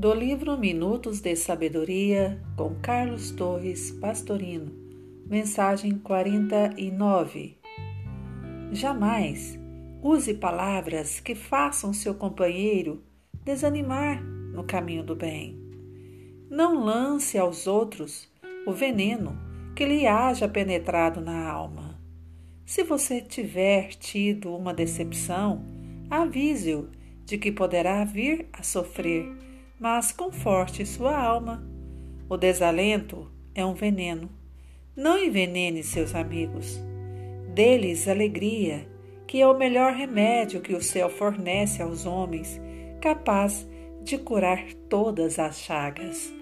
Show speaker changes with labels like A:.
A: do livro Minutos de Sabedoria com Carlos Torres Pastorino, mensagem 49. Jamais use palavras que façam seu companheiro desanimar no caminho do bem. Não lance aos outros o veneno que lhe haja penetrado na alma. Se você tiver tido uma decepção, avise-o de que poderá vir a sofrer mas conforte sua alma. O desalento é um veneno. Não envenene seus amigos. Dê-lhes alegria, que é o melhor remédio que o céu fornece aos homens, capaz de curar todas as chagas.